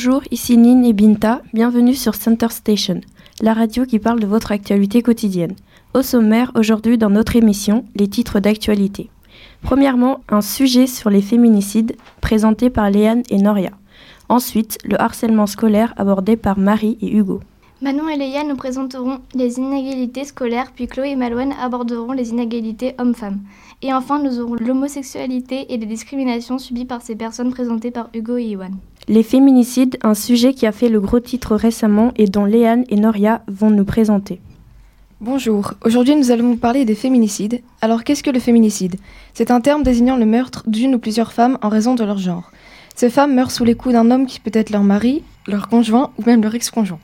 Bonjour, ici Nine et Binta, bienvenue sur Center Station, la radio qui parle de votre actualité quotidienne. Au sommaire, aujourd'hui dans notre émission, les titres d'actualité. Premièrement, un sujet sur les féminicides présenté par Léane et Noria. Ensuite, le harcèlement scolaire abordé par Marie et Hugo. Manon et Léa nous présenteront les inégalités scolaires, puis Chloé et Malouane aborderont les inégalités hommes-femmes. Et enfin, nous aurons l'homosexualité et les discriminations subies par ces personnes présentées par Hugo et Iwan. Les féminicides, un sujet qui a fait le gros titre récemment et dont Léane et Noria vont nous présenter. Bonjour, aujourd'hui nous allons vous parler des féminicides. Alors qu'est-ce que le féminicide? C'est un terme désignant le meurtre d'une ou plusieurs femmes en raison de leur genre. Ces femmes meurent sous les coups d'un homme qui peut être leur mari, leur conjoint ou même leur ex-conjoint.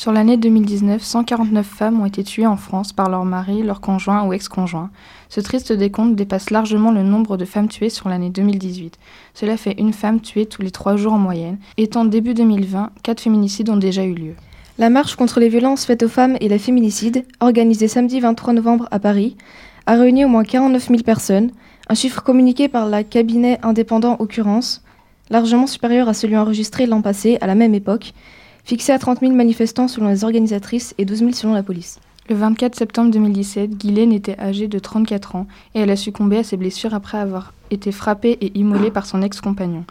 Sur l'année 2019, 149 femmes ont été tuées en France par leur mari, leur conjoint ou ex-conjoint. Ce triste décompte dépasse largement le nombre de femmes tuées sur l'année 2018. Cela fait une femme tuée tous les trois jours en moyenne. Étant début 2020, quatre féminicides ont déjà eu lieu. La marche contre les violences faites aux femmes et les féminicides, organisée samedi 23 novembre à Paris, a réuni au moins 49 000 personnes, un chiffre communiqué par la cabinet indépendant Occurrence, largement supérieur à celui enregistré l'an passé à la même époque, fixé à 30 000 manifestants selon les organisatrices et 12 000 selon la police. Le 24 septembre 2017, Guylaine était âgée de 34 ans et elle a succombé à ses blessures après avoir été frappée et immolée par son ex-compagnon.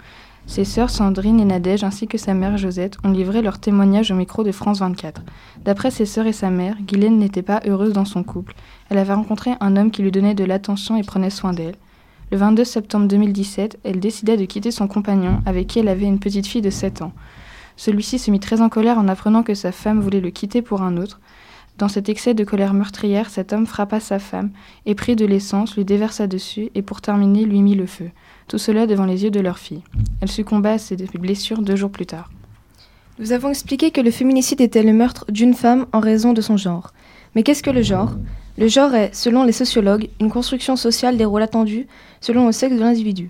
Ses sœurs Sandrine et Nadège ainsi que sa mère Josette ont livré leur témoignage au micro de France 24. D'après ses sœurs et sa mère, Guylaine n'était pas heureuse dans son couple. Elle avait rencontré un homme qui lui donnait de l'attention et prenait soin d'elle. Le 22 septembre 2017, elle décida de quitter son compagnon avec qui elle avait une petite fille de 7 ans. Celui-ci se mit très en colère en apprenant que sa femme voulait le quitter pour un autre. Dans cet excès de colère meurtrière, cet homme frappa sa femme et prit de l'essence, lui déversa dessus et pour terminer lui mit le feu. Tout cela devant les yeux de leur fille. Elle succomba à ses blessures deux jours plus tard. Nous avons expliqué que le féminicide était le meurtre d'une femme en raison de son genre. Mais qu'est-ce que le genre? Le genre est, selon les sociologues, une construction sociale des rôles attendus selon le sexe de l'individu.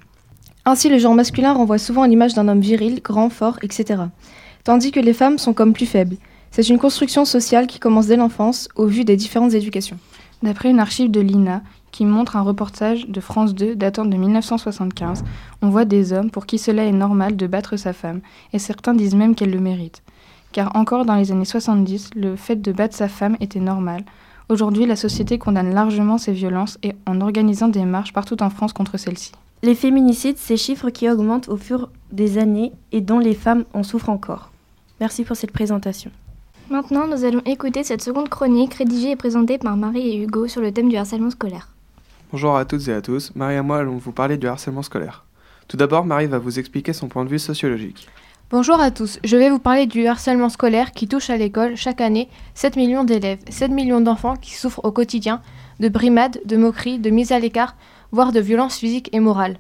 Ainsi, le genre masculin renvoie souvent l'image d'un homme viril, grand, fort, etc. Tandis que les femmes sont comme plus faibles. C'est une construction sociale qui commence dès l'enfance, au vu des différentes éducations. D'après une archive de l'INA, qui montre un reportage de France 2 datant de 1975. On voit des hommes pour qui cela est normal de battre sa femme, et certains disent même qu'elle le mérite. Car encore dans les années 70, le fait de battre sa femme était normal. Aujourd'hui, la société condamne largement ces violences et en organisant des marches partout en France contre celles-ci. Les féminicides, ces chiffres qui augmentent au fur des années et dont les femmes en souffrent encore. Merci pour cette présentation. Maintenant, nous allons écouter cette seconde chronique rédigée et présentée par Marie et Hugo sur le thème du harcèlement scolaire. Bonjour à toutes et à tous, Marie et moi allons vous parler du harcèlement scolaire. Tout d'abord, Marie va vous expliquer son point de vue sociologique. Bonjour à tous, je vais vous parler du harcèlement scolaire qui touche à l'école chaque année 7 millions d'élèves, 7 millions d'enfants qui souffrent au quotidien de brimades, de moqueries, de mise à l'écart, voire de violences physiques et morales.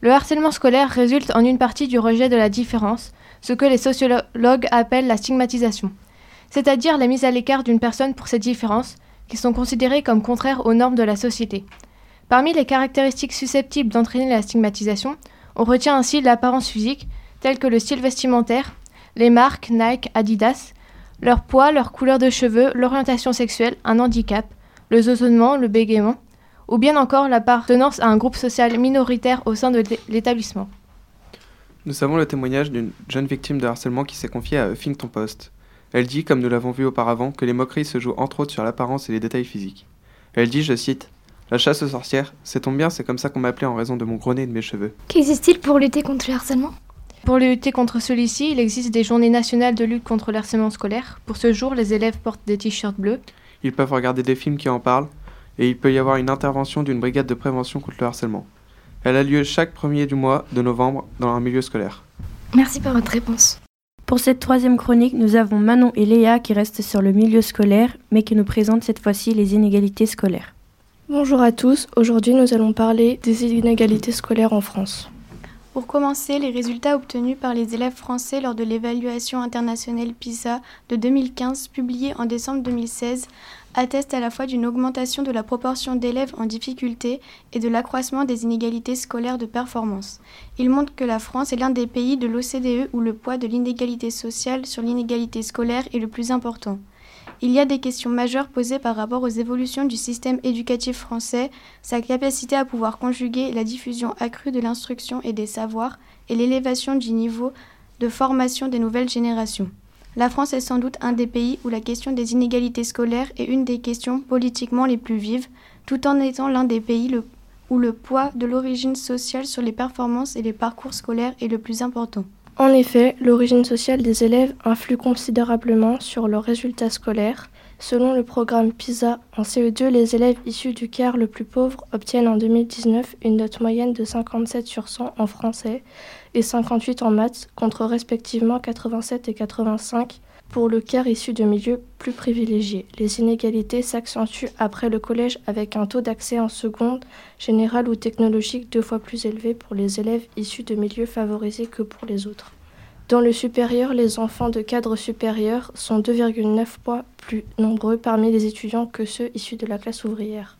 Le harcèlement scolaire résulte en une partie du rejet de la différence, ce que les sociologues appellent la stigmatisation, c'est-à-dire la mise à l'écart d'une personne pour ses différences, qui sont considérées comme contraires aux normes de la société. Parmi les caractéristiques susceptibles d'entraîner la stigmatisation, on retient ainsi l'apparence physique, telle que le style vestimentaire, les marques Nike, Adidas, leur poids, leur couleur de cheveux, l'orientation sexuelle, un handicap, le zozonnement, le bégaiement, ou bien encore l'appartenance à un groupe social minoritaire au sein de l'établissement. Nous savons le témoignage d'une jeune victime de harcèlement qui s'est confiée à Huffington Post. Elle dit, comme nous l'avons vu auparavant, que les moqueries se jouent entre autres sur l'apparence et les détails physiques. Elle dit, je cite, la chasse aux sorcières, c'est tombe bien, c'est comme ça qu'on m'appelait en raison de mon gros nez et de mes cheveux. Qu'existe-t-il pour lutter contre le harcèlement? Pour lutter contre celui-ci, il existe des journées nationales de lutte contre le harcèlement scolaire. Pour ce jour, les élèves portent des t-shirts bleus. Ils peuvent regarder des films qui en parlent, et il peut y avoir une intervention d'une brigade de prévention contre le harcèlement. Elle a lieu chaque premier du mois de novembre dans un milieu scolaire. Merci pour votre réponse. Pour cette troisième chronique, nous avons Manon et Léa qui restent sur le milieu scolaire, mais qui nous présentent cette fois-ci les inégalités scolaires. Bonjour à tous, aujourd'hui nous allons parler des inégalités scolaires en France. Pour commencer, les résultats obtenus par les élèves français lors de l'évaluation internationale PISA de 2015 publiée en décembre 2016 attestent à la fois d'une augmentation de la proportion d'élèves en difficulté et de l'accroissement des inégalités scolaires de performance. Ils montrent que la France est l'un des pays de l'OCDE où le poids de l'inégalité sociale sur l'inégalité scolaire est le plus important. Il y a des questions majeures posées par rapport aux évolutions du système éducatif français, sa capacité à pouvoir conjuguer la diffusion accrue de l'instruction et des savoirs et l'élévation du niveau de formation des nouvelles générations. La France est sans doute un des pays où la question des inégalités scolaires est une des questions politiquement les plus vives, tout en étant l'un des pays où le poids de l'origine sociale sur les performances et les parcours scolaires est le plus important. En effet, l'origine sociale des élèves influe considérablement sur leurs résultats scolaires. Selon le programme PISA, en CE2, les élèves issus du quart le plus pauvre obtiennent en 2019 une note moyenne de 57 sur 100 en français et 58 en maths, contre respectivement 87 et 85 pour le quart issu de milieux plus privilégiés. Les inégalités s'accentuent après le collège avec un taux d'accès en seconde générale ou technologique deux fois plus élevé pour les élèves issus de milieux favorisés que pour les autres. Dans le supérieur, les enfants de cadre supérieur sont 2,9 fois plus nombreux parmi les étudiants que ceux issus de la classe ouvrière.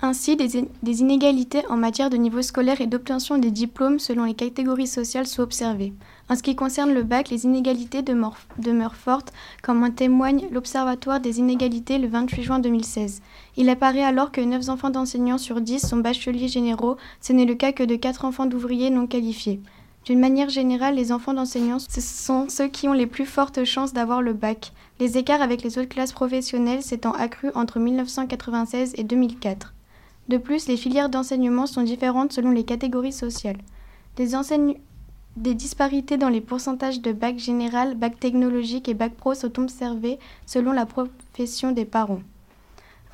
Ainsi, des, inégalités en matière de niveau scolaire et d'obtention des diplômes selon les catégories sociales sont observées. En ce qui concerne le bac, les inégalités demeurent, fortes, comme en témoigne l'Observatoire des inégalités le 28 juin 2016. Il apparaît alors que 9 enfants d'enseignants sur 10 sont bacheliers généraux, ce n'est le cas que de 4 enfants d'ouvriers non qualifiés. D'une manière générale, les enfants d'enseignants, sont ceux qui ont les plus fortes chances d'avoir le bac, les écarts avec les autres classes professionnelles s'étant accrus entre 1996 et 2004. De plus, les filières d'enseignement sont différentes selon les catégories sociales. Des, disparités dans les pourcentages de bac général, bac technologique et bac pro sont observées selon la profession des parents.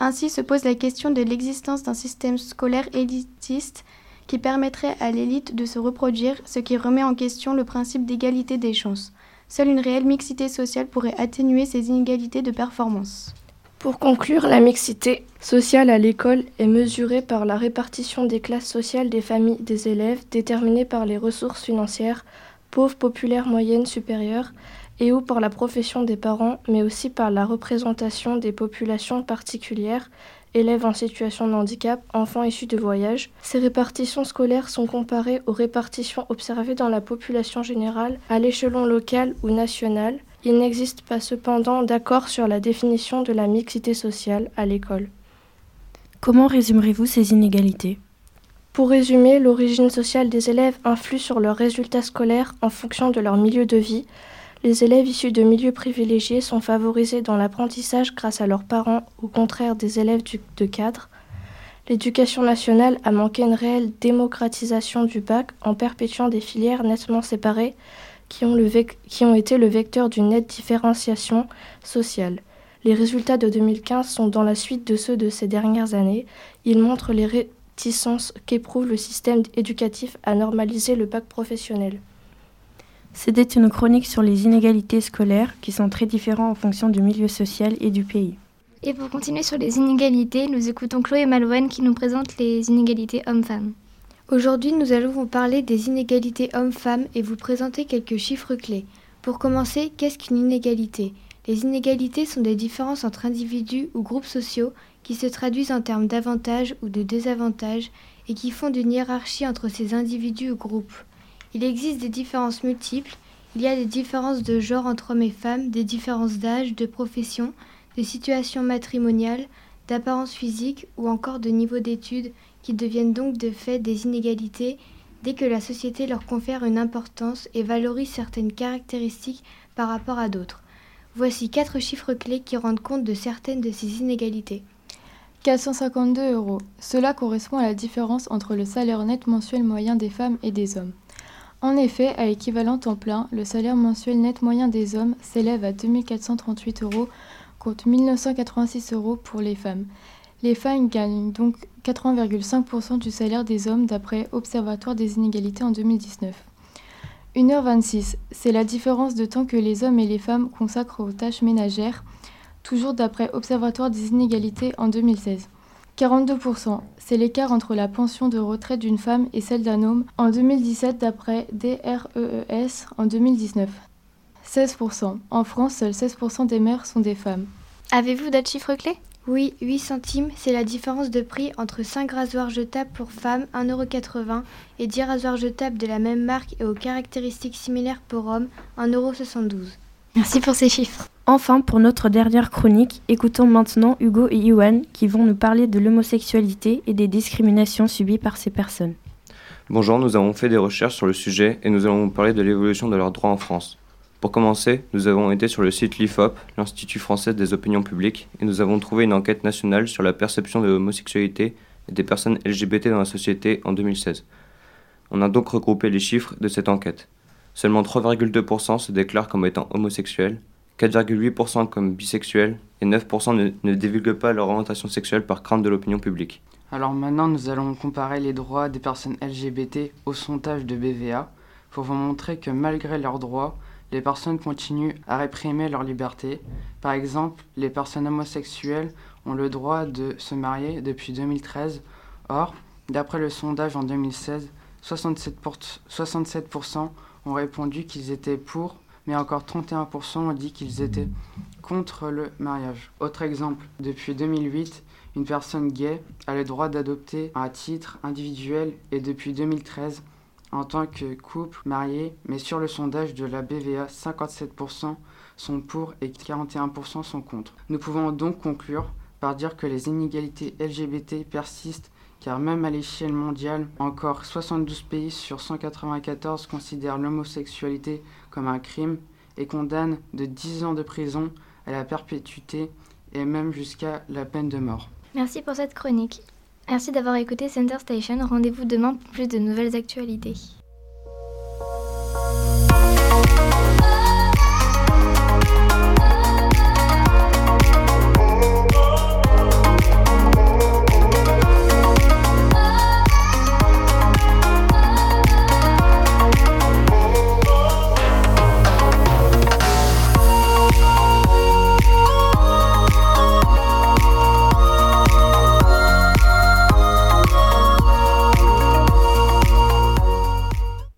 Ainsi se pose la question de l'existence d'un système scolaire élitiste qui permettrait à l'élite de se reproduire, ce qui remet en question le principe d'égalité des chances. Seule une réelle mixité sociale pourrait atténuer ces inégalités de performance. Pour conclure, la mixité sociale à l'école est mesurée par la répartition des classes sociales des familles des élèves, déterminée par les ressources financières, pauvres, populaires, moyennes, supérieures, et ou par la profession des parents, mais aussi par la représentation des populations particulières, élèves en situation de handicap, enfants issus de voyages. Ces répartitions scolaires sont comparées aux répartitions observées dans la population générale à l'échelon local ou national. Il n'existe pas cependant d'accord sur la définition de la mixité sociale à l'école. Comment résumerez-vous ces inégalités? Pour résumer, l'origine sociale des élèves influe sur leurs résultats scolaires en fonction de leur milieu de vie. Les élèves issus de milieux privilégiés sont favorisés dans l'apprentissage grâce à leurs parents, au contraire des élèves de cadre. L'éducation nationale a manqué une réelle démocratisation du bac en perpétuant des filières nettement séparées qui ont, qui ont été le vecteur d'une nette différenciation sociale. Les résultats de 2015 sont dans la suite de ceux de ces dernières années. Ils montrent les réticences qu'éprouve le système éducatif à normaliser le bac professionnel. C'était une chronique sur les inégalités scolaires qui sont très différentes en fonction du milieu social et du pays. Et pour continuer sur les inégalités, nous écoutons Chloé Malouane qui nous présente les inégalités hommes-femmes. Aujourd'hui, nous allons vous parler des inégalités hommes-femmes et vous présenter quelques chiffres clés. Pour commencer, qu'est-ce qu'une inégalité? Les inégalités sont des différences entre individus ou groupes sociaux qui se traduisent en termes d'avantages ou de désavantages et qui font une hiérarchie entre ces individus ou groupes. Il existe des différences multiples, il y a des différences de genre entre hommes et femmes, des différences d'âge, de profession, de situation matrimoniale, d'apparence physique ou encore de niveau d'études qui deviennent donc de fait des inégalités dès que la société leur confère une importance et valorise certaines caractéristiques par rapport à d'autres. Voici quatre chiffres clés qui rendent compte de certaines de ces inégalités. 452 euros. Cela correspond à la différence entre le salaire net mensuel moyen des femmes et des hommes. En effet, à équivalent temps plein, le salaire mensuel net moyen des hommes s'élève à 2438 euros contre 1986 euros pour les femmes. Les femmes gagnent donc 80,5% du salaire des hommes d'après Observatoire des inégalités en 2019. 1h26, c'est la différence de temps que les hommes et les femmes consacrent aux tâches ménagères, toujours d'après Observatoire des inégalités en 2016. 42%, c'est l'écart entre la pension de retraite d'une femme et celle d'un homme en 2017 d'après DREES en 2019. 16%, en France, seuls 16% des mères sont des femmes. Avez-vous d'autres chiffres clés? Oui, 8 centimes, c'est la différence de prix entre 5 rasoirs jetables pour femmes, 1,80€, et 10 rasoirs jetables de la même marque et aux caractéristiques similaires pour hommes, 1,72€. Merci pour ces chiffres. Enfin, pour notre dernière chronique, écoutons maintenant Hugo et Iwan qui vont nous parler de l'homosexualité et des discriminations subies par ces personnes. Bonjour, nous avons fait des recherches sur le sujet et nous allons vous parler de l'évolution de leurs droits en France. Pour commencer, nous avons été sur le site l'IFOP, l'Institut français des opinions publiques, et nous avons trouvé une enquête nationale sur la perception de l'homosexualité et des personnes LGBT dans la société en 2016. On a donc regroupé les chiffres de cette enquête. Seulement 3,2% se déclarent comme étant homosexuels, 4,8% comme bisexuels et 9% ne, ne divulguent pas leur orientation sexuelle par crainte de l'opinion publique. Alors maintenant, nous allons comparer les droits des personnes LGBT au sondage de BVA pour vous montrer que malgré leurs droits, les personnes continuent à réprimer leur liberté. Par exemple, les personnes homosexuelles ont le droit de se marier depuis 2013. Or, d'après le sondage en 2016, 67%, 67 ont répondu qu'ils étaient pour, mais encore 31% ont dit qu'ils étaient contre le mariage. Autre exemple, depuis 2008, une personne gay a le droit d'adopter à titre individuel et depuis 2013, en tant que couple marié, mais sur le sondage de la BVA, 57% sont pour et 41% sont contre. Nous pouvons donc conclure par dire que les inégalités LGBT persistent car même à l'échelle mondiale, encore 72 pays sur 194 considèrent l'homosexualité comme un crime et condamnent de 10 ans de prison à la perpétuité et même jusqu'à la peine de mort. Merci pour cette chronique. Merci d'avoir écouté Center Station. Rendez-vous demain pour plus de nouvelles actualités.